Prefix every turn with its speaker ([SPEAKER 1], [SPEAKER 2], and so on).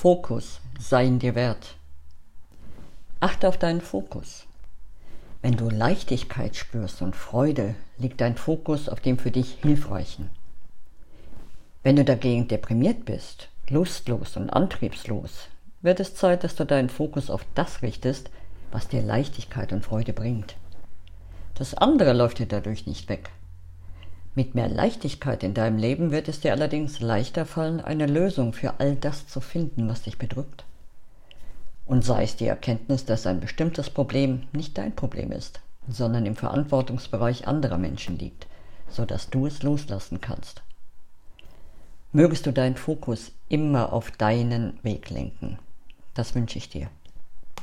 [SPEAKER 1] Fokus sei ihn dir wert. Achte auf deinen Fokus. Wenn du Leichtigkeit spürst und Freude, liegt dein Fokus auf dem für dich Hilfreichen. Wenn du dagegen deprimiert bist, lustlos und antriebslos, wird es Zeit, dass du deinen Fokus auf das richtest, was dir Leichtigkeit und Freude bringt. Das andere läuft dir dadurch nicht weg. Mit mehr Leichtigkeit in deinem Leben wird es dir allerdings leichter fallen, eine Lösung für all das zu finden, was dich bedrückt. Und sei es die Erkenntnis, dass ein bestimmtes Problem nicht dein Problem ist, sondern im Verantwortungsbereich anderer Menschen liegt, so dass du es loslassen kannst. Mögest du deinen Fokus immer auf deinen Weg lenken. Das wünsche ich dir.